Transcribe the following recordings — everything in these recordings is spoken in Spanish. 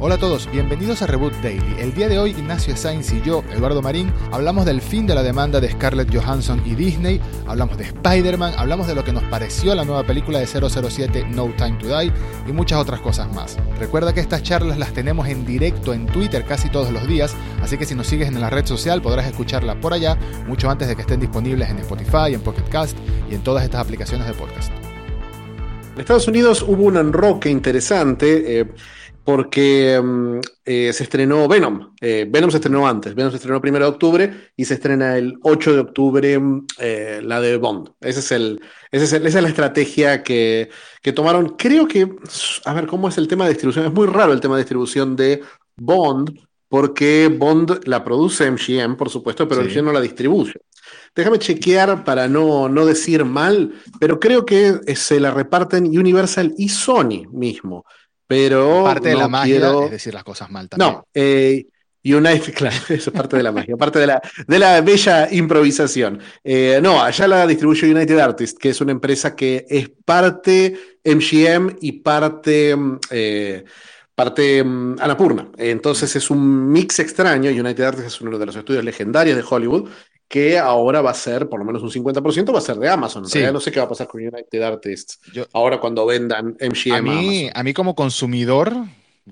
Hola a todos, bienvenidos a Reboot Daily. El día de hoy Ignacio Sainz y yo, Eduardo Marín, hablamos del fin de la demanda de Scarlett Johansson y Disney, hablamos de Spider-Man, hablamos de lo que nos pareció la nueva película de 007 No Time to Die y muchas otras cosas más. Recuerda que estas charlas las tenemos en directo en Twitter casi todos los días, así que si nos sigues en la red social podrás escucharla por allá mucho antes de que estén disponibles en Spotify, en Pocket Cast y en todas estas aplicaciones de podcast. En Estados Unidos hubo un enroque interesante. Eh, porque mm, eh, se estrenó Venom. Eh, Venom se estrenó antes, Venom se estrenó el 1 de octubre y se estrena el 8 de octubre mm, eh, la de Bond. Ese es el, esa es la estrategia que, que, tomaron. Creo que, a ver, ¿cómo es el tema de distribución? Es muy raro el tema de distribución de Bond, porque Bond la produce MGM, por supuesto, pero MGM no la distribuye. Déjame chequear para no, no decir mal, pero creo que se la reparten Universal y Sony mismo. Pero. Parte de la magia es decir las cosas mal también. No, eh, United, claro, eso es parte de la magia, parte de la, de la bella improvisación. Eh, no, allá la distribuye United Artists, que es una empresa que es parte MGM y parte. Mm, eh, parte mm, Anapurna. Entonces es un mix extraño. United Artists es uno de los estudios legendarios de Hollywood que ahora va a ser, por lo menos un 50%, va a ser de Amazon. no sé qué va a pasar con United Artists ahora cuando vendan MGM. A mí, a, mí como consumidor,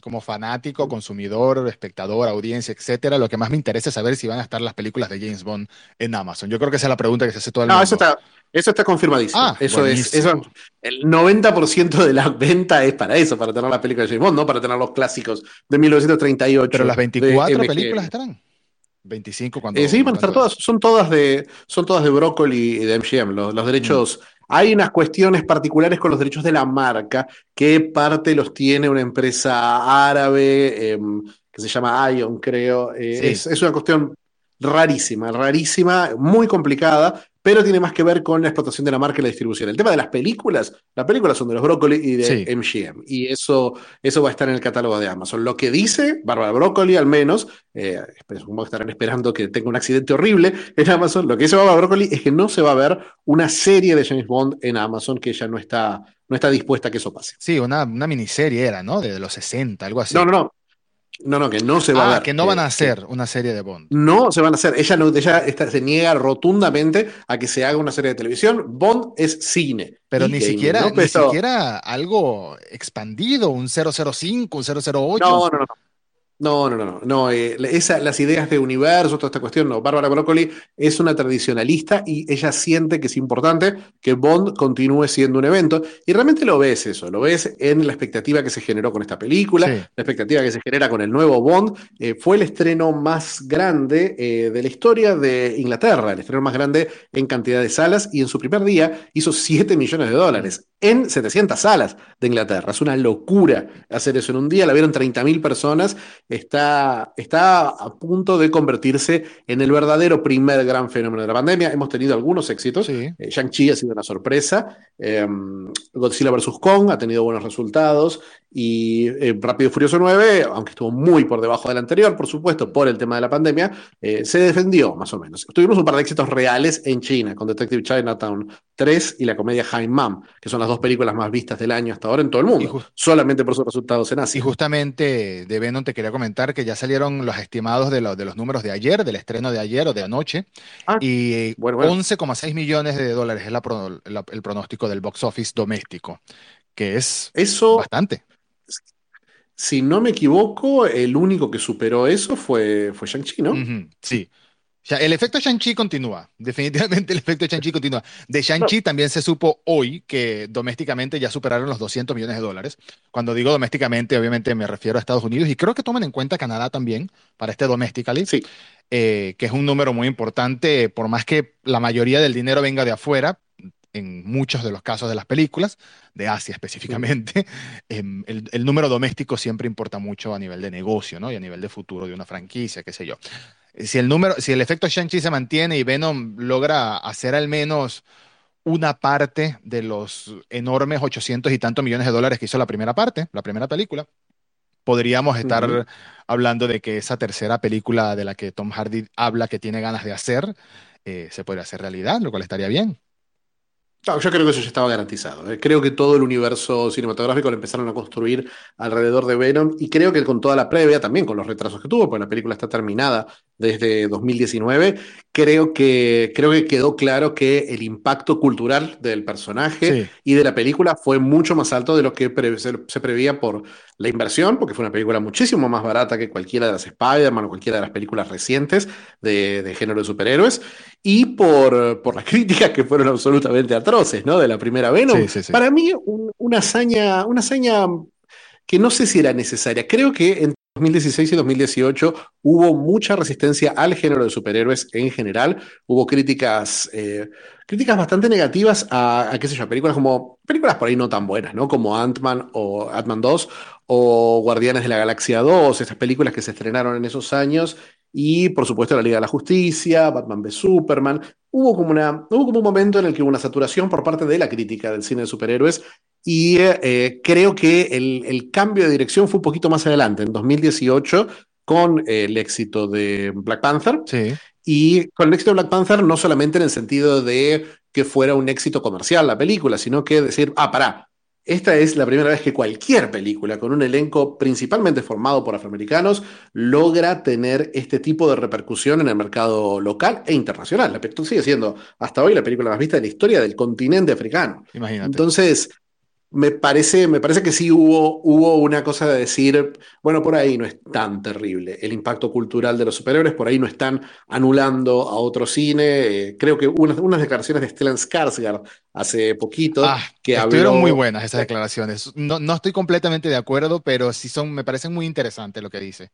como fanático, consumidor, espectador, audiencia, etcétera, lo que más me interesa es saber si van a estar las películas de James Bond en Amazon. Yo creo que esa es la pregunta que se hace todo el mundo. No, eso está, eso está confirmadísimo. Ah, eso es, eso, el 90% de la venta es para eso, para tener las películas de James Bond, no para tener los clásicos de 1938. Pero las 24 películas estarán. 25 cuando. Eh, sí, van a estar todas. Son todas de, son todas de Broccoli y de MGM. Los, derechos. Hay unas cuestiones particulares con los derechos de la marca, que parte los tiene una empresa árabe em, que se llama Ion, creo. Eh, es, es, una cuestión rarísima, rarísima, muy complicada, pero tiene más que ver con la explotación de la marca y la distribución. El tema de las películas, las películas son de los Broccoli y de MGM, y eso, eso va a estar en el catálogo de Amazon. Lo que dice Bárbara Broccoli, al menos, eh, supongo que estarán esperando que tenga un accidente horrible en Amazon, lo que dice Bárbara Broccoli es que no se va a ver una serie de James Bond en Amazon que ya no está, no está dispuesta a que eso pase. Sí, una, una miniserie era, ¿no? De, de los 60, algo así. No, no, no. No, no, que no se va a ah, ver. que no van a hacer una serie de Bond. No se van a hacer. Ella, no, ella se niega rotundamente a que se haga una serie de televisión. Bond es cine. Pero ni siquiera, ni siquiera algo expandido, un 005, un 008. No, no, no. No, no, no, no. Eh, las ideas de universo, toda esta cuestión, no. Bárbara Broccoli es una tradicionalista y ella siente que es importante que Bond continúe siendo un evento. Y realmente lo ves eso, lo ves en la expectativa que se generó con esta película, la expectativa que se genera con el nuevo Bond. Eh, fue el estreno más grande eh, de la historia de Inglaterra, el estreno más grande en cantidad de salas y en su primer día hizo 7 millones de dólares en 700 salas de Inglaterra. Es una locura hacer eso en un día. La vieron 30.000 personas. Está, está a punto de convertirse en el verdadero primer gran fenómeno de la pandemia. Hemos tenido algunos éxitos. Eh, Shang-Chi ha sido una sorpresa. Em, Godzilla vs. Kong ha tenido buenos resultados. Y eh, Rápido y Furioso 9, aunque estuvo muy por debajo del anterior, por supuesto, por el tema de la pandemia, eh, se defendió más o menos. Tuvimos un par de éxitos reales en China, con Detective Chinatown 3 y la comedia High Mom, que son las dos películas más vistas del año hasta ahora en todo el mundo, solamente por sus resultados en Asia. Y justamente de Venom te quería comentar que ya salieron los estimados de, de los números de ayer, del estreno de ayer o de anoche, ah, y 11,6 millones de dólares es el pronóstico del box office doméstico, que es Eso, bastante. Si no me equivoco, el único que superó eso fue, fue Shang-Chi, ¿no? sí el efecto Shang-Chi continúa, definitivamente el efecto Shang-Chi continúa. De Shang-Chi también se supo hoy que domésticamente ya superaron los 200 millones de dólares. Cuando digo domésticamente, obviamente me refiero a Estados Unidos y creo que toman en cuenta Canadá también para este domestically, sí. Eh, que es un número muy importante, por más que la mayoría del dinero venga de afuera, en muchos de los casos de las películas, de Asia específicamente, em, el, el, número doméstico siempre importa mucho a nivel de negocio, ¿no? Y a nivel de futuro de una franquicia, qué sé yo si el número, si el efecto Shang-Chi se mantiene y Venom logra hacer al menos una parte de los enormes 800 y tantos millones de dólares que hizo la primera parte, la primera película, podríamos estar hablando de que esa tercera película de la que Tom Hardy habla que tiene ganas de hacer, eh, se puede hacer realidad, lo cual estaría bien. No, yo creo que eso ya estaba garantizado. ¿eh? Creo que todo el universo cinematográfico lo empezaron a construir alrededor de Venom y creo que con toda la previa, también con los retrasos que tuvo, porque la película está terminada desde 2019, creo que, creo que quedó claro que el impacto cultural del personaje y de la película fue mucho más alto de lo que se, prevía por la inversión, porque fue una película muchísimo más barata que cualquiera de las Spider-Man o cualquiera de las películas recientes de, de género de superhéroes, y por, por las críticas que fueron absolutamente atroces ¿no? De la primera Venom. Para mí, una, hazaña, una hazaña que no sé si era necesaria. Creo que en 2016 y 2018 hubo mucha resistencia al género de superhéroes en general. Hubo críticas, eh, críticas bastante negativas a, qué sé yo, películas como, películas por ahí no tan buenas, ¿no? Como Ant-Man o Ant-Man 2 o Guardianes de la Galaxia 2, estas películas que se estrenaron en esos años y por supuesto la Liga de la Justicia, Batman v Superman. Hubo como, una, hubo como un momento en el que hubo una saturación por parte de la crítica del cine de superhéroes y eh, creo que el, cambio de dirección fue un poquito más adelante, en 2018, con el éxito de Black Panther. Sí. Y con el éxito de Black Panther, no solamente en el sentido de que fuera un éxito comercial la película, sino que decir, ah, pará, esta es la primera vez que cualquier película con un elenco principalmente formado por afroamericanos logra tener este tipo de repercusión en el mercado local e internacional. La película sigue siendo hasta hoy la película más vista de la historia del continente africano. Imagínate. Entonces, me parece, me parece que sí hubo, hubo una cosa de decir, bueno, por ahí no es tan terrible el impacto cultural de los superhéroes, por ahí no están anulando a otro cine. Eh, creo que unas, unas declaraciones de Stellan Skarsgård hace poquito ah, que estuvieron muy buenas esas declaraciones. No, no estoy completamente de acuerdo, pero sí son, me parecen muy interesantes lo que dice.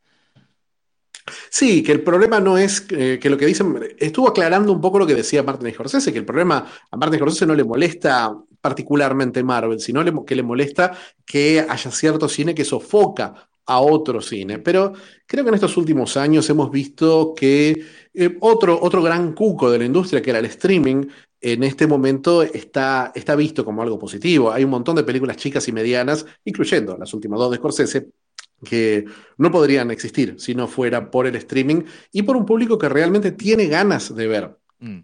Sí, que el problema no es que, lo que dicen, estuvo aclarando un poco lo que decía Martin Scorsese, que el problema a Martin Scorsese no le molesta particularmente Marvel, sino que le molesta que haya cierto cine que sofoca a otro cine. Pero creo que en estos últimos años hemos visto que eh, otro, otro gran cuco de la industria, que era el streaming, en este momento está, está visto como algo positivo. Hay un montón de películas chicas y medianas, incluyendo las últimas dos de Scorsese, que no podrían existir si no fuera por el streaming y por un público que realmente tiene ganas de ver.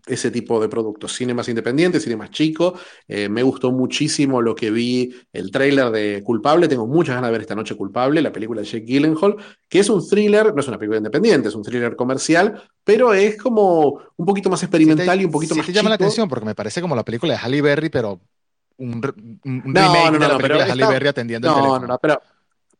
Ese tipo de productos. Cine más independiente, cine más chico. Eh, me gustó muchísimo lo que vi, el tráiler de Culpable. Tengo muchas ganas de ver esta noche Culpable, la película de Jake Gyllenhaal, que es un thriller, no es una película independiente, es un thriller comercial, pero es como un poquito más experimental y un poquito más te llama la atención porque me parece como la película de Halle Berry, pero un, remake de la película de Halle Berry atendiendo el teléfono. No, no, pero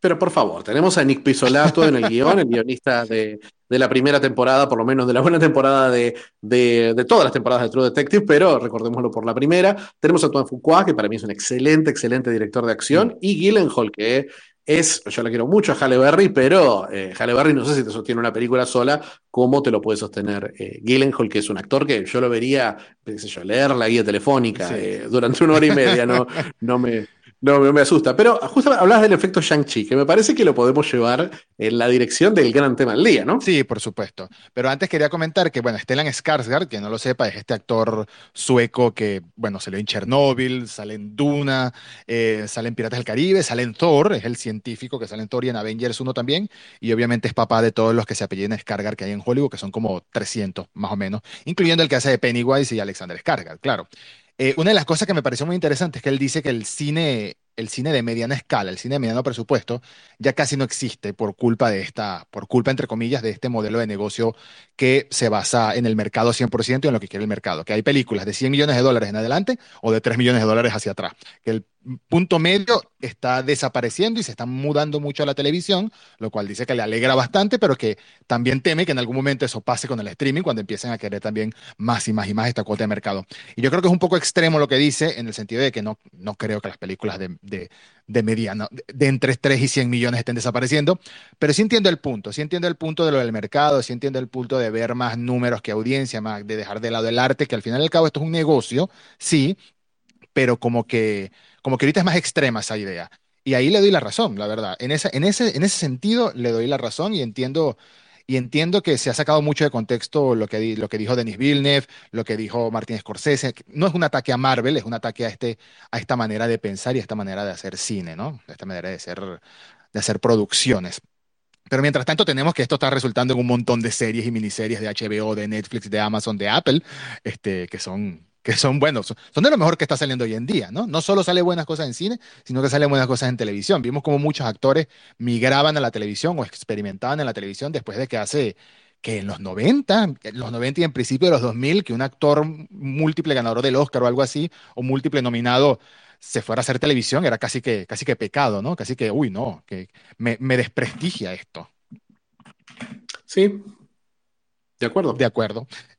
pero por favor, tenemos a Nick Pisolato en el guion, el guionista de, la primera temporada, por lo menos de la buena temporada de, de, todas las temporadas de True Detective, pero recordémoslo por la primera. Tenemos a Tuan Fuqua, que para mí es un excelente, excelente director de acción, mm. y Gyllenhaal, que es, yo le quiero mucho a Halle Berry, pero eh, Halle Berry no sé si te sostiene una película sola, ¿cómo te lo puede sostener eh, Gyllenhaal, que es un actor que yo lo vería, qué sé yo, leer la guía telefónica eh, durante una hora y media, no, no me no, me asusta. Pero justo hablabas del efecto Shang-Chi, que me parece que lo podemos llevar en la dirección del gran tema del día, ¿no? Sí, por supuesto. Pero antes quería comentar que, bueno, Stellan Skarsgård, que no lo sepa, es este actor sueco que, bueno, salió en Chernobyl, sale en Duna, eh, sale en Piratas del Caribe, sale en Thor, es el científico que sale en Thor y en Avengers 1 también, y obviamente es papá de todos los que se apellidan Skarsgård que hay en Hollywood, que son como 300 más o menos, incluyendo el que hace de Pennywise y Alexander Skarsgård, claro. Eh, una de las cosas que me pareció muy interesante es que él dice que el cine, el cine de mediana escala, el cine de mediano presupuesto, ya casi no existe por culpa de esta, por culpa, entre comillas, de este modelo de negocio que se basa en el mercado 100% y en lo que quiere el mercado. Que hay películas de 100 millones de dólares en adelante o de 3 millones de dólares hacia atrás. Que el punto medio está desapareciendo y se está mudando mucho a la televisión, lo cual dice que le alegra bastante, pero que también teme que en algún momento eso pase con el streaming cuando empiecen a querer también más y más y más esta cuota de mercado. Y yo creo que es un poco extremo lo que dice en el sentido de que no, no creo que las películas de, de, de mediano, de, entre 3 y 100 millones estén desapareciendo, pero sí entiendo el punto, sí entiendo el punto de lo del mercado, sí entiendo el punto de ver más números que audiencia, más de dejar de lado el arte, que al final y al cabo esto es un negocio, sí, pero como que como que ahorita es más extrema esa idea. Y ahí le doy la razón, la verdad. En ese, en ese, en ese sentido le doy la razón y entiendo, y entiendo que se ha sacado mucho de contexto lo que, lo que dijo Denis Villeneuve, lo que dijo Martin Scorsese. No es un ataque a Marvel, es un ataque a, este, a esta manera de pensar y a esta manera de hacer cine, ¿no? A esta manera de hacer, de hacer producciones. Pero mientras tanto tenemos que esto está resultando en un montón de series y miniseries de HBO, de Netflix, de Amazon, de Apple, este, que son que son buenos, son de lo mejor que está saliendo hoy en día, ¿no? No solo sale buenas cosas en cine, sino que salen buenas cosas en televisión. Vimos como muchos actores migraban a la televisión o experimentaban en la televisión después de que hace que en los 90, en los 90 y en principio de los 2000, que un actor múltiple ganador del Oscar o algo así, o múltiple nominado, se fuera a hacer televisión, era casi que, casi que pecado, ¿no? Casi que, uy, no, que me, me desprestigia esto. Sí, de acuerdo. De acuerdo.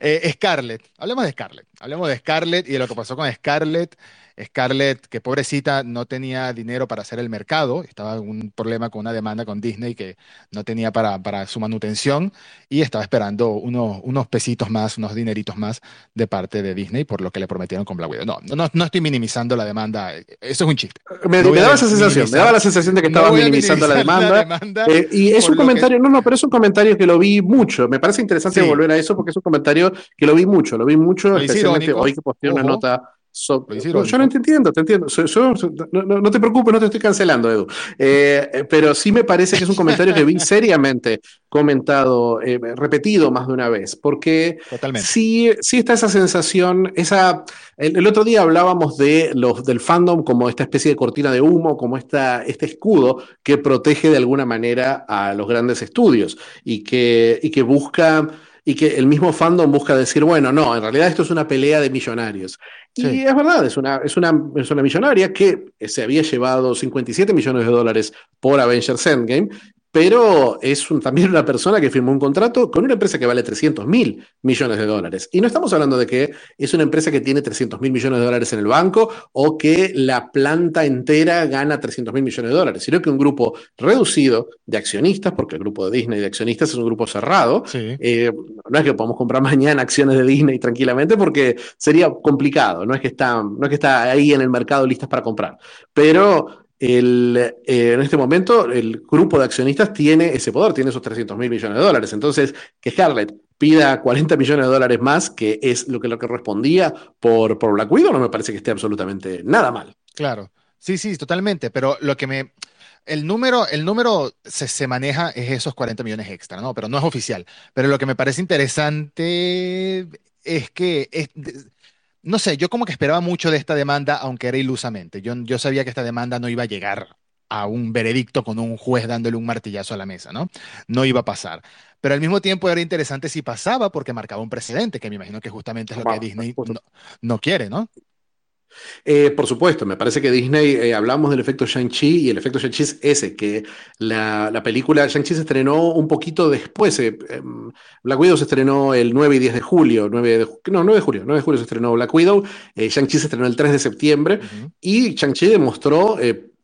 eh, Scarlett, hablemos de Scarlett. Hablemos de Scarlett y de lo que pasó con Scarlett. Scarlett, que pobrecita, no tenía dinero para hacer el mercado, estaba en un problema con una demanda con Disney que no tenía para, para su manutención y estaba esperando unos, unos pesitos más, unos dineritos más de parte de Disney por lo que le prometieron con Black Widow. No, no, no estoy minimizando la demanda, eso es un chiste. Me, No me daba esa sensación, me daba la sensación de que no estaba a minimizando la demanda. la demanda Eh, y es un lo que- comentario, no, no, pero es un comentario que lo vi mucho. Me parece interesante Sí. volver a eso porque es un comentario que lo vi mucho, lo vi mucho, especialmente hoy que posteé una nota. So- Lo yo no te entiendo, te entiendo. So- yo- so- no, no- no te preocupes, no te estoy cancelando, Edu. Eh, eh, pero sí me parece que es un comentario que vi seriamente comentado, eh, repetido más de una vez, porque Totalmente. Sí, sí está esa sensación, esa, el, el otro día hablábamos de los, del fandom como esta especie de cortina de humo, como esta, este escudo que protege de alguna manera a los grandes estudios y que, y que busca, y que el mismo fandom busca decir, bueno, no, en realidad esto es una pelea de millonarios. Y es verdad, es una, es, una, es una millonaria que se había llevado 57 millones de dólares por Avengers Endgame, pero es un- también una persona que firmó un contrato con una empresa que vale 300 mil millones de dólares. Y no estamos hablando de que es una empresa que tiene 300 mil millones de dólares en el banco o que la planta entera gana 300 mil millones de dólares, sino que un grupo reducido de accionistas, porque el grupo de Disney de accionistas es un grupo cerrado, Sí. eh, no es que podamos comprar mañana acciones de Disney tranquilamente porque sería complicado, no es que están, no es que está ahí en el mercado listas para comprar, pero eh, en este momento el grupo de accionistas tiene ese poder, tiene esos 300 mil millones de dólares. Entonces, que Scarlett pida 40 millones de dólares más, que es lo que lo que respondía por, por Black Widow, no me parece que esté absolutamente nada mal. Claro, sí, sí, totalmente, pero lo que me... El número, el número se, se maneja es esos 40 millones extra, ¿no? Pero no es oficial. Pero lo que me parece interesante es que, no sé, yo como que esperaba mucho de esta demanda, aunque era ilusamente. Yo, yo sabía que esta demanda no iba a llegar a un veredicto con un juez dándole un martillazo a la mesa, ¿no? No iba a pasar. Pero al mismo tiempo era interesante si pasaba porque marcaba un precedente, que me imagino que justamente es lo que Disney no, no quiere, ¿no? Eh, por supuesto, me parece que Disney, eh, hablamos del efecto Shang-Chi y el efecto Shang-Chi es ese, que la, la película Shang-Chi se estrenó un poquito después. eh, em, Black Widow se estrenó el 9 y 10 de julio, 9 de, ju- no, 9 de julio, 9 de julio se estrenó Black Widow, Shang-Chi se estrenó el 3 de septiembre y Shang-Chi demostró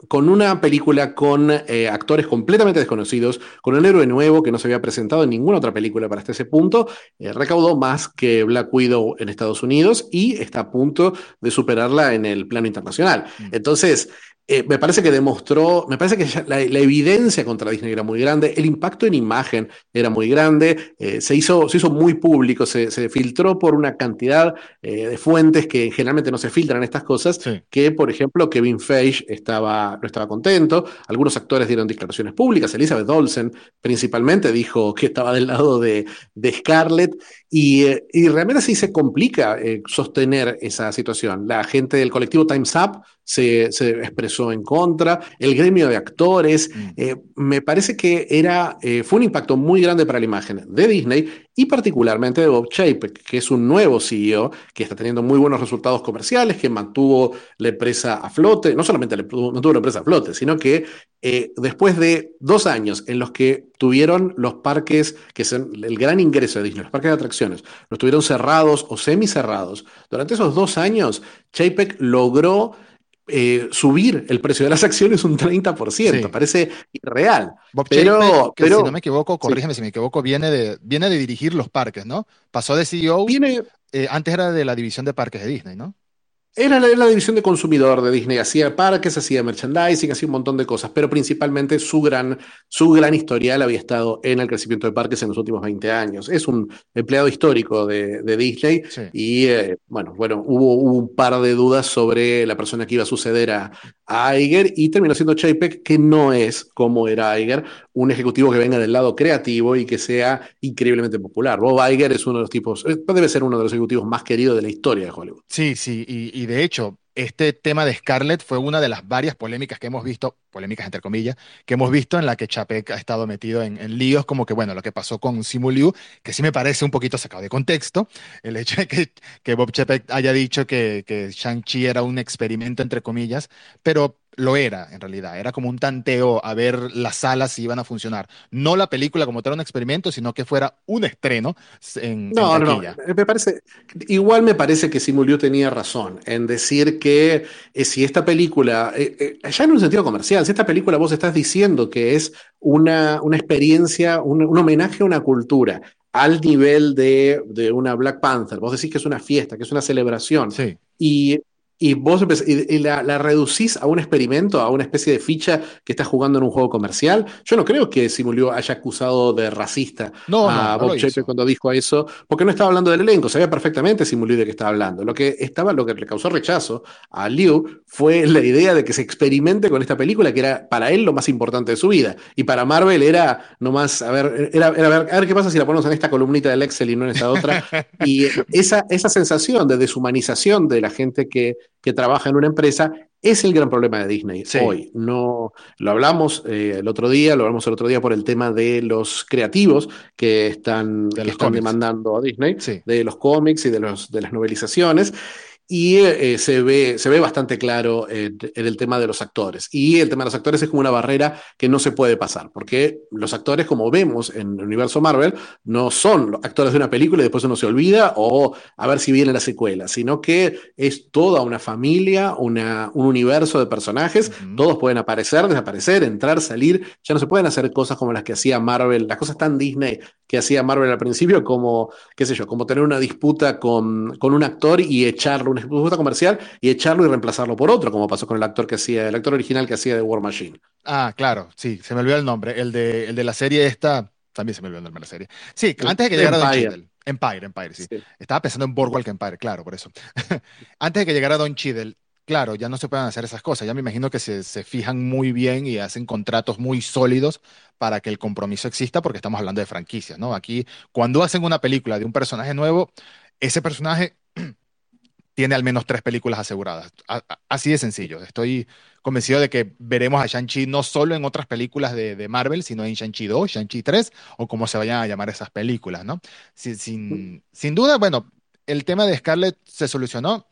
con una película con eh, actores completamente desconocidos, con un héroe nuevo que no se había presentado en ninguna otra película para hasta ese punto, eh, recaudó más que Black Widow en Estados Unidos y está a punto de superarla en el plano internacional. Mm. Entonces, eh, me parece que demostró, me parece que la, la evidencia contra Disney era muy grande, el impacto en imagen era muy grande, eh, se hizo, se hizo muy público, se, se filtró por una cantidad eh, de fuentes que generalmente no se filtran estas cosas, Sí. que por ejemplo Kevin Feige estaba, no estaba contento, algunos actores dieron declaraciones públicas, Elizabeth Olsen principalmente dijo que estaba del lado de, de Scarlett y, y realmente sí se complica sostener esa situación. La gente del colectivo Time's Up se, se expresó en contra, el gremio de actores, Mm. eh, me parece que era, eh, fue un impacto muy grande para la imagen de Disney y particularmente de Bob Chapek, que es un nuevo CEO que está teniendo muy buenos resultados comerciales, que mantuvo la empresa a flote, no solamente mantuvo la empresa a flote, sino que eh, después de dos años en los que tuvieron los parques, que son el gran ingreso de Disney, los parques de atracciones, los tuvieron cerrados o semicerrados, durante esos dos años, Chapek logró eh, subir el precio de las acciones un 30%, Sí. parece irreal. Bob Pero- que pero- si no me equivoco, sí. corrígeme si me equivoco, viene de, viene de dirigir los parques, ¿no? Pasó de CEO, Viene, eh, antes era de la división de parques de Disney, ¿no? Era la, la división de consumidor de Disney, hacía parques, hacía merchandising, hacía un montón de cosas, pero principalmente su gran, su gran historial había estado en el crecimiento de parques en los últimos 20 años. Es un empleado histórico de, de Disney Sí. y eh, bueno, bueno hubo, hubo, un par de dudas sobre la persona que iba a suceder a, a Iger y terminó siendo Chapek, que no es como era Iger, un ejecutivo que venga del lado creativo y que sea increíblemente popular. Bob Iger es uno de los tipos, eh, debe ser uno de los ejecutivos más queridos de la historia de Hollywood. Sí, sí, y, y de hecho, este tema de Scarlett fue una de las varias polémicas que hemos visto, polémicas entre comillas, que hemos visto en la que Chapek ha estado metido en, líos, como que, bueno, lo que pasó con Simu Liu, que sí me parece un poquito sacado de contexto, el hecho de que, que Bob Chapek haya dicho que, que Shang-Chi era un experimento, entre comillas, pero lo era en realidad, era como un tanteo a ver las salas si iban a funcionar. No la película como tal un experimento, sino que fuera un estreno en, No, en no, no. taquilla. Me parece, igual me parece que Simu Liu tenía razón en decir que eh, si esta película, eh, eh, ya en un sentido comercial, si esta película vos estás diciendo que es una, una experiencia, un, un homenaje a una cultura al nivel de, de una Black Panther, vos decís que es una fiesta, que es una celebración, Sí. y, y vos empezás- y, y la, la reducís a un experimento, a una especie de ficha que está jugando en un juego comercial. Yo no creo que Simu Liu haya acusado de racista No, a no, no Bob hizo. cuando dijo eso, porque no estaba hablando del elenco, sabía perfectamente Simu Liu de qué estaba hablando. Lo que estaba, lo que le causó rechazo a Liu fue la idea de que se experimente con esta película, que era para él lo más importante de su vida. Y para Marvel era nomás, a ver, era, era a ver, a ver qué pasa si la ponemos en esta columnita del Excel y no en esta otra. Y esa, esa sensación de deshumanización de la gente que, que trabaja en una empresa es el gran problema de Disney Sí. hoy. No, lo hablamos eh, el otro día, lo hablamos el otro día por el tema de los creativos que están, De que están demandando a Disney, Sí. de los cómics y de, los, de las novelizaciones. Y eh, se ve, se ve bastante claro en, en el tema de los actores. Y el tema de los actores es como una barrera que no se puede pasar, porque los actores, como vemos en el universo Marvel, no son los actores de una película y después uno se olvida o a ver si viene la secuela, sino que es toda una familia, una, un universo de personajes, todos pueden aparecer, desaparecer, entrar, salir, ya no se pueden hacer cosas como las que hacía Marvel, las cosas tan Disney que hacía Marvel al principio, como, qué sé yo, como tener una disputa con, con un actor y echarlo, una disputa comercial, y echarlo y reemplazarlo por otro, como pasó con el actor que hacía, el actor original que hacía de War Machine. Ah, claro, sí, se me olvidó el nombre. El de, el de la serie esta, también se me olvidó el nombre de la serie. Sí, antes de que llegara Don. Cheadle. Empire, Empire, sí. Sí. Estaba pensando en Boardwalk Empire, claro, por eso. Antes de que llegara Don Cheadle, claro, ya no se pueden hacer esas cosas. Ya me imagino que se, se fijan muy bien y hacen contratos muy sólidos para que el compromiso exista, porque estamos hablando de franquicias, ¿no? Aquí, cuando hacen una película de un personaje nuevo, ese personaje tiene al menos tres películas aseguradas. A- a- así de sencillo. Estoy convencido de que veremos a Shang-Chi no solo en otras películas de, de Marvel, sino en Shang-Chi 2, Shang-Chi 3, o como se vayan a llamar esas películas, ¿no? Sin, sin, sin duda, bueno, el tema de Scarlett se solucionó.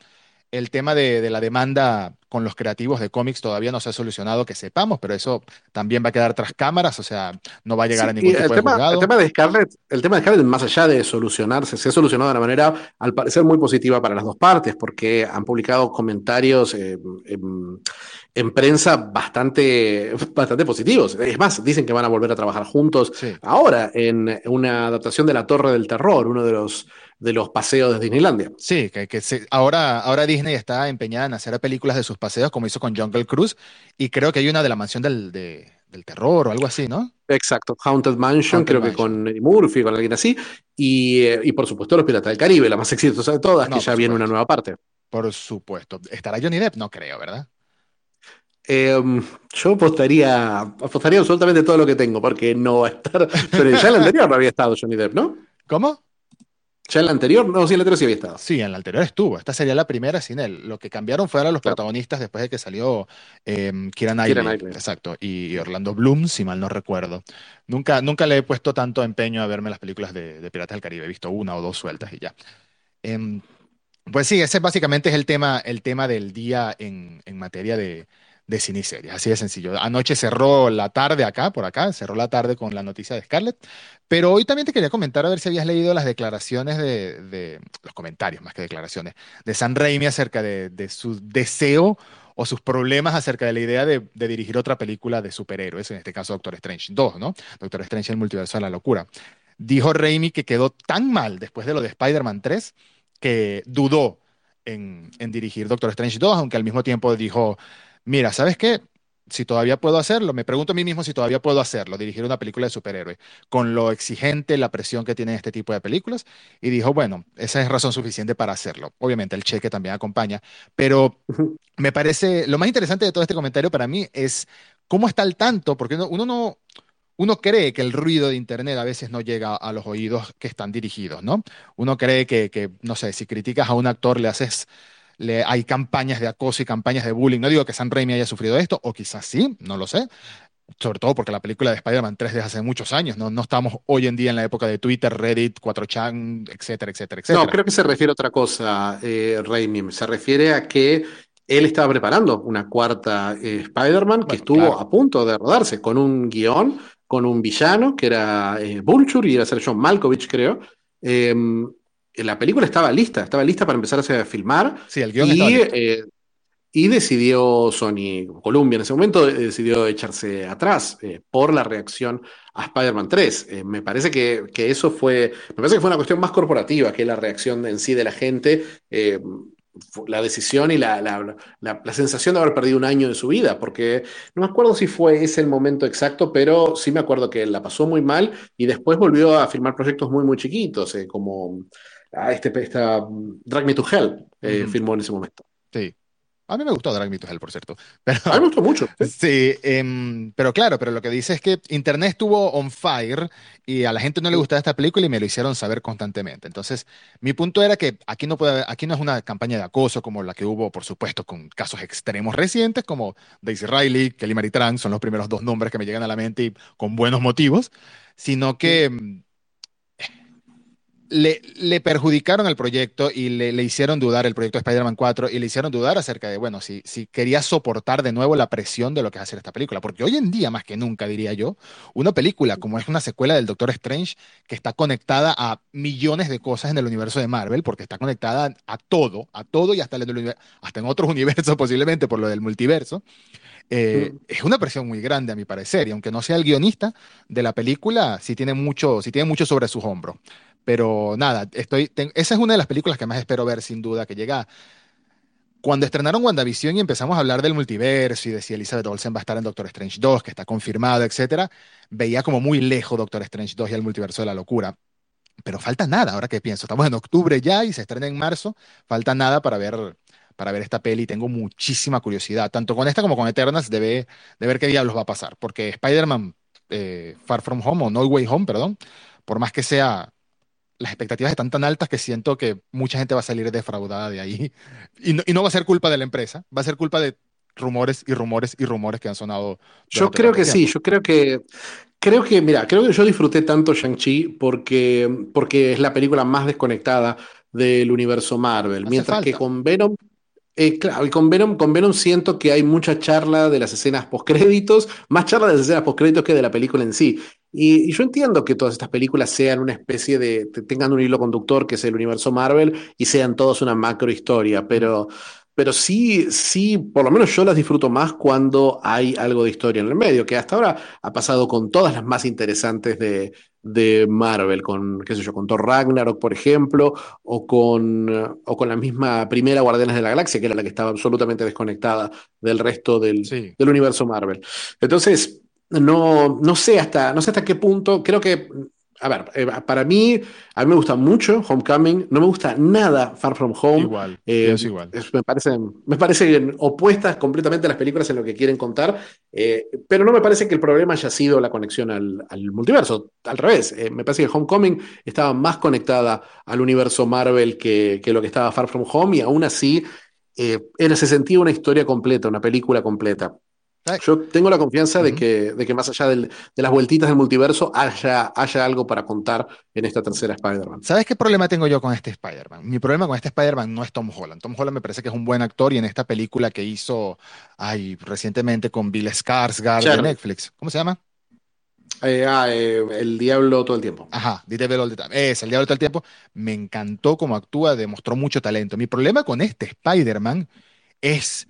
El tema de, de la demanda con los creativos de cómics todavía no se ha solucionado, que sepamos, pero eso también va a quedar tras cámaras, o sea, no va a llegar Sí, a ningún y el tipo de tema, el tema de Scarlett, el tema de Scarlett, más allá de solucionarse, se ha solucionado de una manera, al parecer, muy positiva para las dos partes, porque han publicado comentarios eh, en, en prensa bastante, bastante positivos. Es más, dicen que van a volver a trabajar juntos Sí. ahora en una adaptación de La Torre del Terror, uno de los, de los paseos de Disneylandia. Sí, que, que se- ahora, ahora Disney está empeñada en hacer películas de sus paseos, como hizo con Jungle Cruise, y creo que hay una de la mansión del, de- del terror o algo así, ¿no? Exacto, Haunted Mansion, Haunted creo que con Murphy, con alguien así, y, eh, y por supuesto Los Piratas del Caribe, la más exitosa de todas, No, que ya viene una nueva parte. Por supuesto. ¿Estará Johnny Depp? No creo, ¿verdad? Eh, yo apostaría, apostaría absolutamente todo lo que tengo, porque no va a estar. Pero ya en la anterior no había estado Johnny Depp, ¿no? ¿Cómo? Ya en la anterior, no, sí, en la anterior sí había estado. Sí, en la anterior estuvo. Esta sería la primera sin él. Lo que cambiaron fueron los Claro. protagonistas después de que salió eh, Knightley. Keira Knightley. Exacto. Y, Orlando Bloom, si mal no recuerdo. Nunca, nunca le he puesto tanto empeño a verme las películas de, de Piratas del Caribe. He visto una o dos sueltas y ya. Em, pues sí, ese básicamente es el tema, el tema del día en, en materia de, de cine y series. Así de sencillo. Anoche cerró la tarde acá, por acá, cerró la tarde con la noticia de Scarlett. Pero hoy también te quería comentar a ver si habías leído las declaraciones de, de- los comentarios más que declaraciones, de Sam Raimi acerca de, de su deseo o sus problemas acerca de la idea de, de dirigir otra película de superhéroes, en este caso Doctor Strange 2, ¿no? Doctor Strange, el multiverso de la locura. Dijo Raimi que quedó tan mal después de lo de Spider-Man 3 que dudó en, en dirigir Doctor Strange 2, aunque al mismo tiempo dijo, mira, ¿sabes qué? Si todavía puedo hacerlo, me pregunto a mí mismo si todavía puedo hacerlo, dirigir una película de superhéroe, con lo exigente, la presión que tienen este tipo de películas, y dijo, bueno, esa es razón suficiente para hacerlo. Obviamente el cheque también acompaña, pero me parece, lo más interesante de todo este comentario para mí es cómo está al tanto, porque uno, uno no, uno cree que el ruido de Internet a veces no llega a los oídos que están dirigidos, ¿no? Uno cree que, que, no sé, si criticas a un actor le haces, le, hay campañas de acoso y campañas de bullying. No digo que Sam Raimi haya sufrido esto, o quizás sí, no lo sé. Sobre todo porque la película de Spider-Man 3 desde hace muchos años, ¿no? No estamos hoy en día en la época de Twitter, Reddit, 4chan, etcétera, etcétera, etcétera. No, creo que se refiere a otra cosa, eh, Raimi. Se refiere a que él estaba preparando una cuarta eh, Spider-Man que Bueno, estuvo claro. a punto de rodarse con un guion, con un villano que era eh, Vulture y era ser John Malkovich, creo. Eh, la película estaba lista, estaba lista para empezar a filmar Sí, el guion estaba y, eh, y decidió Sony, Columbia en ese momento, eh, decidió echarse atrás eh, por la reacción a Spider-Man 3. Eh, me parece que, que eso fue, me parece que fue una cuestión más corporativa que la reacción en sí de la gente. eh, la decisión y la, la- la- la sensación de haber perdido un año de su vida, porque no me acuerdo si fue ese el momento exacto, pero sí me acuerdo que la pasó muy mal y después volvió a filmar proyectos muy, muy chiquitos, eh, como ah, este, esta, Drag Me to Hell, eh, Ujú. filmó en ese momento. Sí. A mí me gustó Drag Me to Hell, por cierto. Pero, A mí me gustó mucho. ¿sí? Sí, em, pero claro, pero lo que dice es que Internet estuvo on fire y a la gente no le gustaba esta película y me lo hicieron saber constantemente. Entonces, mi punto era que aquí no puede, aquí no es una campaña de acoso como la que hubo, por supuesto, con casos extremos recientes como Daisy Riley, Kelly Marie Tran, son los primeros dos nombres que me llegan a la mente y con buenos motivos, sino que em, le, perjudicaron al proyecto y le, hicieron dudar el proyecto de Spider-Man 4 y le hicieron dudar acerca de, bueno, si, si quería soportar de nuevo la presión de lo que es hacer esta película. Porque hoy en día, más que nunca, diría yo, una película como es una secuela del Doctor Strange que está conectada a millones de cosas en el universo de Marvel, porque está conectada a todo, a todo y hasta, el hasta en otros universos posiblemente por lo del multiverso. Eh, Mm. es una presión muy grande a mi parecer, y aunque no sea el guionista de la película, sí tiene mucho, sí tiene mucho sobre sus hombros. Pero nada, estoy, ten- esa es una de las películas que más espero ver sin duda, que llega cuando estrenaron WandaVision y empezamos a hablar del multiverso y de si Elizabeth Olsen va a estar en Doctor Strange 2, que está confirmado, etcétera, veía como muy lejos Doctor Strange 2 y el multiverso de la locura. Pero falta nada, ahora que pienso. Estamos en octubre ya y se estrena en marzo. Falta nada para ver, para ver esta peli. Tengo muchísima curiosidad, tanto con esta como con Eternals, de ver, de ver qué diablos va a pasar. Porque Spider-Man eh, Far From Home o No Way Home, perdón, por más que sea, las expectativas están tan altas que siento que mucha gente va a salir defraudada de ahí. Y no, y no va a ser culpa de la empresa, va a ser culpa de rumores y rumores y rumores que han sonado Yo creo que sí, yo creo que, creo que, mira, creo que yo disfruté tanto Shang-Chi porque, porque es la película más desconectada del universo Marvel, Hace mientras que con Venom, eh, claro, y con Venom, con Venom siento que hay mucha charla de las escenas postcréditos, más charla de las escenas postcréditos que de la película en sí. Y, y yo entiendo que todas estas películas sean una especie de, te- tengan un hilo conductor que es el universo Marvel y sean todas una macro historia, pero, pero sí, sí, por lo menos yo las disfruto más cuando hay algo de historia en el medio, que hasta ahora ha pasado con todas las más interesantes de, de Marvel, con, qué sé yo, con Thor Ragnarok, por ejemplo, o con, o con la misma primera Guardianes de la Galaxia, que era la que estaba absolutamente desconectada del resto del, Sí. del universo Marvel. Entonces, no, no sé hasta, no sé hasta qué punto, creo que, a ver, eh, para mí, a mí me gusta mucho Homecoming, no me gusta nada Far From Home. Igual, Eh, pienso igual. es- me parecen, me parecen opuestas completamente a las películas en lo que quieren contar, eh, pero no me parece que el problema haya sido la conexión al, al multiverso. Al revés, me parece que Homecoming estaba más conectada al universo Marvel que, que lo que estaba Far From Home, y aún así eh, era, se sentía una historia completa, una película completa. Yo tengo la confianza de que, de que más allá del- de las vueltitas del multiverso haya, haya algo para contar en esta tercera Spider-Man. ¿Sabes qué problema tengo yo con este Spider-Man? Mi problema con este Spider-Man no es Tom Holland. Tom Holland me parece que es un buen actor y en esta película que hizo ay, recientemente con Bill Skarsgård de. Netflix, ¿cómo se llama? Eh, ah, eh, el diablo todo el tiempo. Ajá, The Devil All the Time. Es el diablo todo el tiempo. Me encantó cómo actúa, demostró mucho talento. Mi problema con este Spider-Man es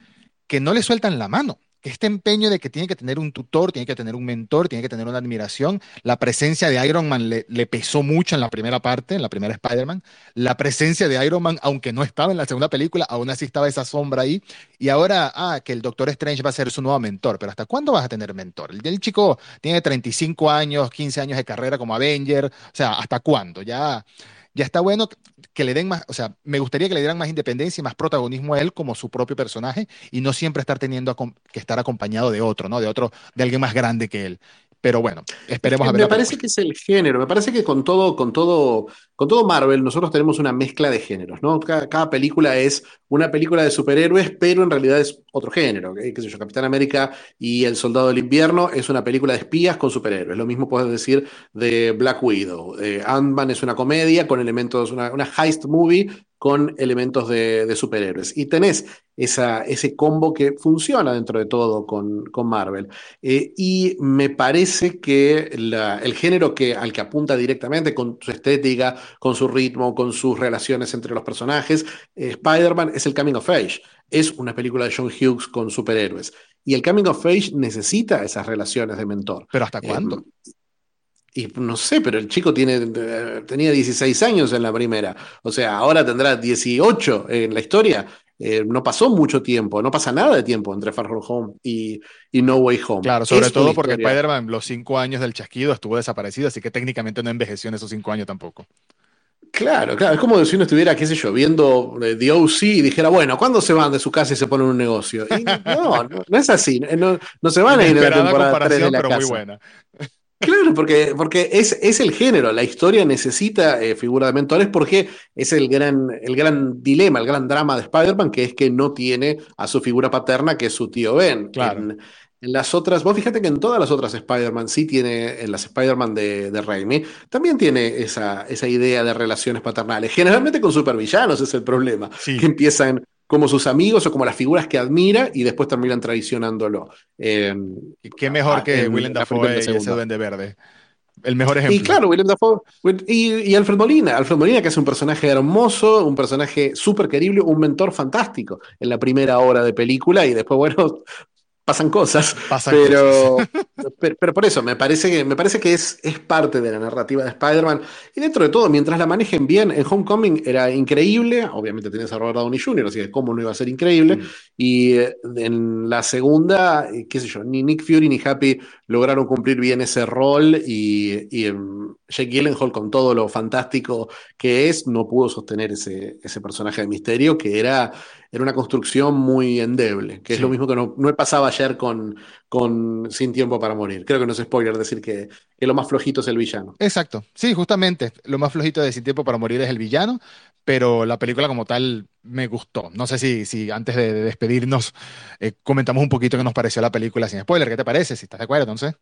que no le sueltan la mano. Que este empeño de que tiene que tener un tutor, tiene que tener un mentor, tiene que tener una admiración, la presencia de Iron Man le, pesó mucho en la primera parte, en la primera Spider-Man, la presencia de Iron Man, aunque no estaba en la segunda película, aún así estaba esa sombra ahí, y ahora, ah, que el Doctor Strange va a ser su nuevo mentor, pero ¿hasta cuándo vas a tener mentor? El chico tiene 35 años, 15 años de carrera como Avenger, o sea, ¿hasta cuándo? Ya ya está bueno que le den más, o sea, me gustaría que le dieran más independencia y más protagonismo a él como su propio personaje y no siempre estar teniendo que estar acompañado de otro, ¿no? De otro, de alguien más grande que él. Pero bueno, esperemos a ver. Me parece que es el género, me parece que con todo, con todo, con todo Marvel, nosotros tenemos una mezcla de géneros, ¿no? Cada, película es una película de superhéroes, pero en realidad es otro género. ¿Qué sé yo? Capitán América y El Soldado del Invierno es una película de espías con superhéroes. Lo mismo puedes decir de Black Widow. Eh, Ant-Man es una comedia con elementos, una, heist movie con elementos de, superhéroes. Y tenés ese combo que funciona dentro de todo con, con Marvel. Eh, y me parece que el género que, al que apunta directamente, con su estética, con su ritmo, con sus relaciones entre los personajes, eh, Spider-Man es el Coming of Age. Es una película de John Hughes con superhéroes. Y el Coming of Age necesita esas relaciones de mentor. ¿Pero hasta cuándo? Eh, y no sé, pero el chico tiene, tenía 16 años en la primera. O sea, ahora tendrá 18 en la historia. Eh, no pasó mucho tiempo, no pasa nada de tiempo entre Far From Home y, No Way Home. Claro, sobre todo porque Spider-Man, los cinco años del chasquido, estuvo desaparecido, así que técnicamente no envejeció en esos cinco años tampoco. Claro, claro, es como si uno estuviera, qué sé yo, viendo eh, The OC y dijera, bueno, ¿cuándo se van de su casa y se ponen un negocio? no, no, es así, no, se van a ir de la temporada 3 de la pero Muy buena. Claro, porque, porque es, es, el género, la historia necesita eh, figura de mentores porque es el gran, el gran dilema, el gran drama de Spider-Man, que es que no tiene a su figura paterna, que es su tío Ben. Claro. En, las otras, vos fíjate que en todas las otras Spider-Man, sí tiene, en las Spider-Man de, de Raimi, también tiene esa, esa idea de relaciones paternales. Generalmente con supervillanos es el problema, que empiezan como sus amigos o como las figuras que admira y después terminan traicionándolo. Eh, qué mejor que Willem Dafoe y ese duende verde. El mejor ejemplo. Y claro, Willem Dafoe y, y, Alfred Molina. Alfred Molina, que es un personaje hermoso, un personaje súper querible, un mentor fantástico en la primera hora de película y después, bueno, pasan cosas. pero, pero, por eso, me parece que, me parece que es, es parte de la narrativa de Spider-Man. Y dentro de todo, mientras la manejen bien, en Homecoming era increíble. Obviamente tenías a Robert Downey Jr., así que cómo no iba a ser increíble. Mm. Y eh, en la segunda, eh, qué sé yo, ni Nick Fury ni Happy lograron cumplir bien ese rol. Y, y um, Jake Gyllenhaal, con todo lo fantástico que es, no pudo sostener ese, ese personaje de misterio, que era era una construcción muy endeble, que es lo mismo que no, no pasaba ayer con, con Sin Tiempo para Morir. Creo que no es spoiler decir que, lo más flojito es el villano. Exacto, sí, justamente, lo más flojito de Sin Tiempo para Morir es el villano, pero la película como tal me gustó. No sé si, si antes de, despedirnos eh, comentamos un poquito qué nos pareció la película sin spoiler, ¿qué te parece? Si estás de acuerdo, entonces.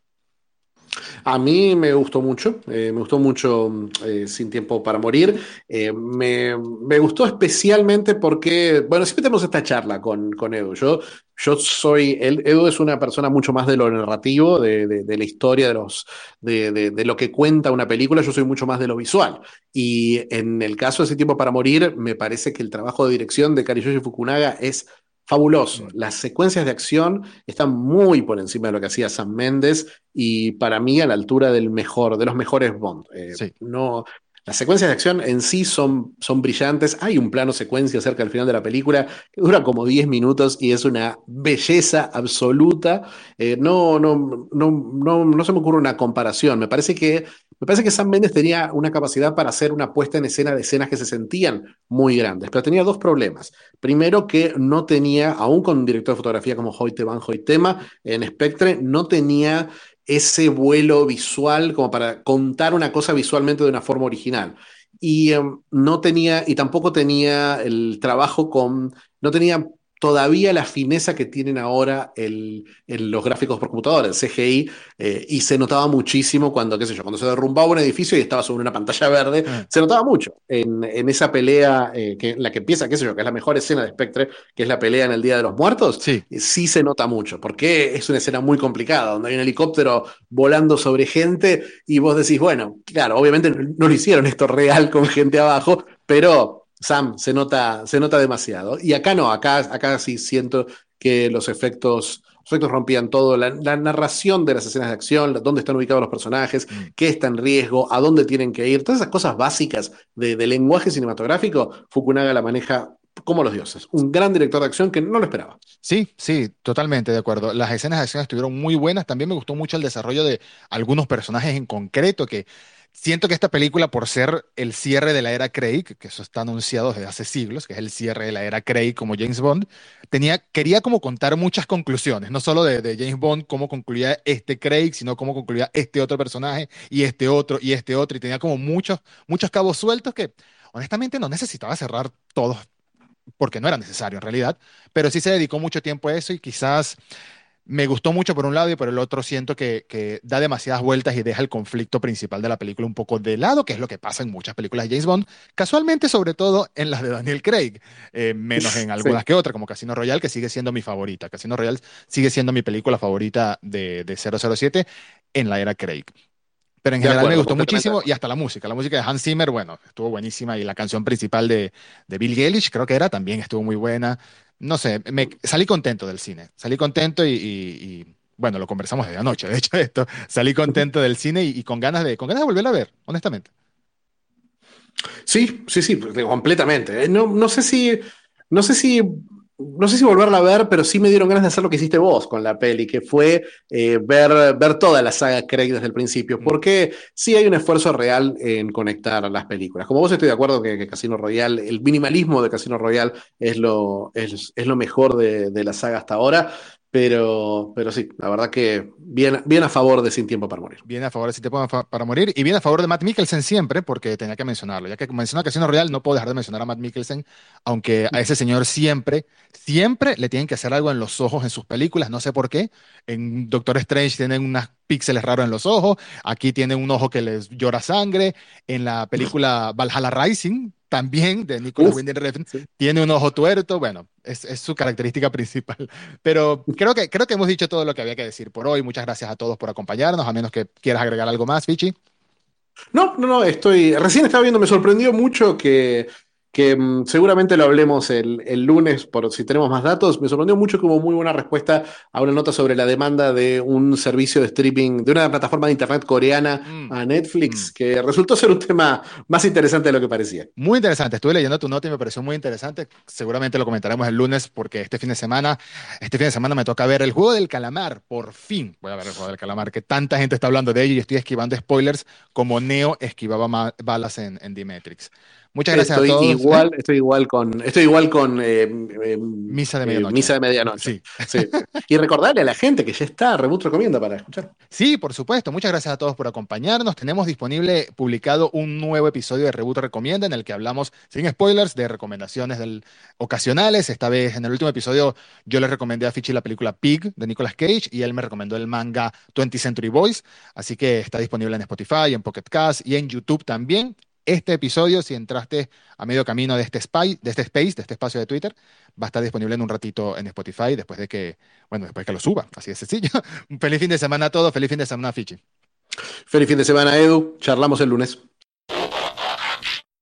A mí me gustó mucho, eh, me gustó mucho eh, Sin Tiempo para Morir. Eh, me, gustó especialmente porque, bueno, siempre tenemos esta charla con, con Edu. Yo, yo soy, Edu es una persona mucho más de lo narrativo, de, la historia, de, los, de, lo que cuenta una película. Yo soy mucho más de lo visual. Y en el caso de Sin Tiempo para Morir, me parece que el trabajo de dirección de Kariyoshi Fukunaga es fabuloso. Las secuencias de acción están muy por encima de lo que hacía Sam Mendes y para mí a la altura del mejor, de los mejores Bond. Eh, no, las secuencias de acción en sí son, son brillantes. Hay un plano secuencia cerca del final de la película que dura como 10 minutos y es una belleza absoluta. Eh, no, no, no, no, no se me ocurre una comparación. Me parece que me parece que Sam Mendes tenía una capacidad para hacer una puesta en escena de escenas que se sentían muy grandes, pero tenía dos problemas. Primero, que no tenía, aún con un director de fotografía como Hoyte Van Hoytema en Spectre, no tenía ese vuelo visual como para contar una cosa visualmente de una forma original. Y em, no tenía, y tampoco tenía el trabajo con, no tenía todavía la fineza que tienen ahora el, los gráficos por computadora, el CGI, eh, y se notaba muchísimo cuando, qué sé yo, cuando se derrumbaba un edificio y estaba sobre una pantalla verde, ah. se notaba mucho en, en esa pelea, eh, que, la que empieza, qué sé yo, que es la mejor escena de Spectre, que es la pelea en el Día de los Muertos, sí, eh, sí se nota mucho, porque es una escena muy complicada, donde hay un helicóptero volando sobre gente y vos decís, bueno, claro, obviamente no lo hicieron esto real con gente abajo, pero Sam, se nota, se nota demasiado. Y acá no, acá, acá sí siento que los efectos, o efectos rompían todo, la, la narración de las escenas de acción, dónde están ubicados los personajes, Mm. qué está en riesgo, a dónde tienen que ir, todas esas cosas básicas de, de lenguaje cinematográfico, Fukunaga la maneja como los dioses. Un gran director de acción que no lo esperaba. Sí, sí, totalmente de acuerdo. Las escenas de acción estuvieron muy buenas. También me gustó mucho el desarrollo de algunos personajes en concreto que siento que esta película, por ser el cierre de la era Craig, que eso está anunciado desde hace siglos, que es el cierre de la era Craig como James Bond, tenía, quería como contar muchas conclusiones, no solo de, de James Bond, cómo concluía este Craig, sino cómo concluía este otro personaje y este otro y este otro, y tenía como muchos, muchos cabos sueltos que honestamente no necesitaba cerrar todos porque no era necesario en realidad, pero sí se dedicó mucho tiempo a eso y quizás me gustó mucho por un lado y por el otro siento que, que da demasiadas vueltas y deja el conflicto principal de la película un poco de lado, que es lo que pasa en muchas películas de James Bond, casualmente sobre todo en las de Daniel Craig, eh, menos en algunas Sí. que otras, como Casino Royale, que sigue siendo mi favorita. Casino Royale sigue siendo mi película favorita de, de 007 en la era Craig. Pero en De general me gustó muchísimo y hasta la música. La música de Hans Zimmer, bueno, estuvo buenísima y la canción principal de, de Bill Eilish, creo que era, también estuvo muy buena. No sé, me, salí contento del cine. Salí contento y, y- y, bueno, lo conversamos desde anoche, de hecho, esto. Salí contento del cine y, y con ganas de, con ganas de volverla a ver, honestamente. Sí, sí, sí, completamente. No, no sé si, no sé si, no sé si volverla a ver, pero sí me dieron ganas de hacer lo que hiciste vos con la peli, que fue eh, ver, ver toda la saga Craig desde el principio, porque sí hay un esfuerzo real en conectar las películas. Como vos estoy de acuerdo que, que Casino Royale, el minimalismo de Casino Royale es lo, es, es lo mejor de, de la saga hasta ahora, pero, pero sí, la verdad que bien, bien a favor de Sin Tiempo para Morir. Viene a favor de Si te Pongo Fa- para morir y viene a favor de Matt Mikkelsen siempre, porque tenía que mencionarlo. Ya que mencionó Casino Royale, no puedo dejar de mencionar a Matt Mikkelsen, aunque a ese señor siempre, siempre le tienen que hacer algo en los ojos en sus películas, no sé por qué. En Doctor Strange tienen unos píxeles raros en los ojos, aquí tienen un ojo que les llora sangre, en la película Valhalla Rising, también de Nicolas Winding Refn, sí. tiene un ojo tuerto, bueno, es, es su característica principal. Pero creo que, creo que hemos dicho todo lo que había que decir por hoy. Muchas gracias a todos por acompañarnos, a menos que quieras agregar algo más, Fichi. No, no, no, estoy. Recién estaba viendo, me sorprendió mucho que, que mm, seguramente lo hablemos el, el lunes por si tenemos más datos. Me sorprendió mucho como muy buena respuesta a una nota sobre la demanda de un servicio de streaming, de una plataforma de internet coreana Mm, a Netflix, mm. que resultó ser un tema más interesante de lo que parecía. Muy interesante, estuve leyendo tu nota y me pareció muy interesante. Seguramente lo comentaremos el lunes porque este fin de semana, este fin de semana me toca ver el juego del calamar. Por fin voy a ver el juego del calamar, que tanta gente está hablando de ello y estoy esquivando spoilers como Neo esquivaba balas en, en The Matrix. Muchas gracias Estoy a todos. ¿eh? igual, estoy igual con, estoy igual con eh, eh, Misa de eh, medianoche. Misa de Medianoche. Sí. Sí. Y recordarle a la gente que ya está Reboot Recomienda para escuchar. Sí, por supuesto. Muchas gracias a todos por acompañarnos. Tenemos disponible, publicado un nuevo episodio de Reboot Recomienda en el que hablamos, sin spoilers, de recomendaciones del- ocasionales. Esta vez, en el último episodio, yo le recomendé a Fichi la película Pig de Nicolas Cage y él me recomendó el manga 20th Century Boys. Así que está disponible en Spotify, en Pocket Cast y en YouTube también. Este episodio, si entraste a medio camino de este, spy, de este space, de este espacio de Twitter, va a estar disponible en un ratito en Spotify después de que, bueno, después de que lo suba. Así de sencillo. Un feliz fin de semana a todos. Feliz fin de semana, Fichi. Feliz fin de semana, Edu. Charlamos el lunes.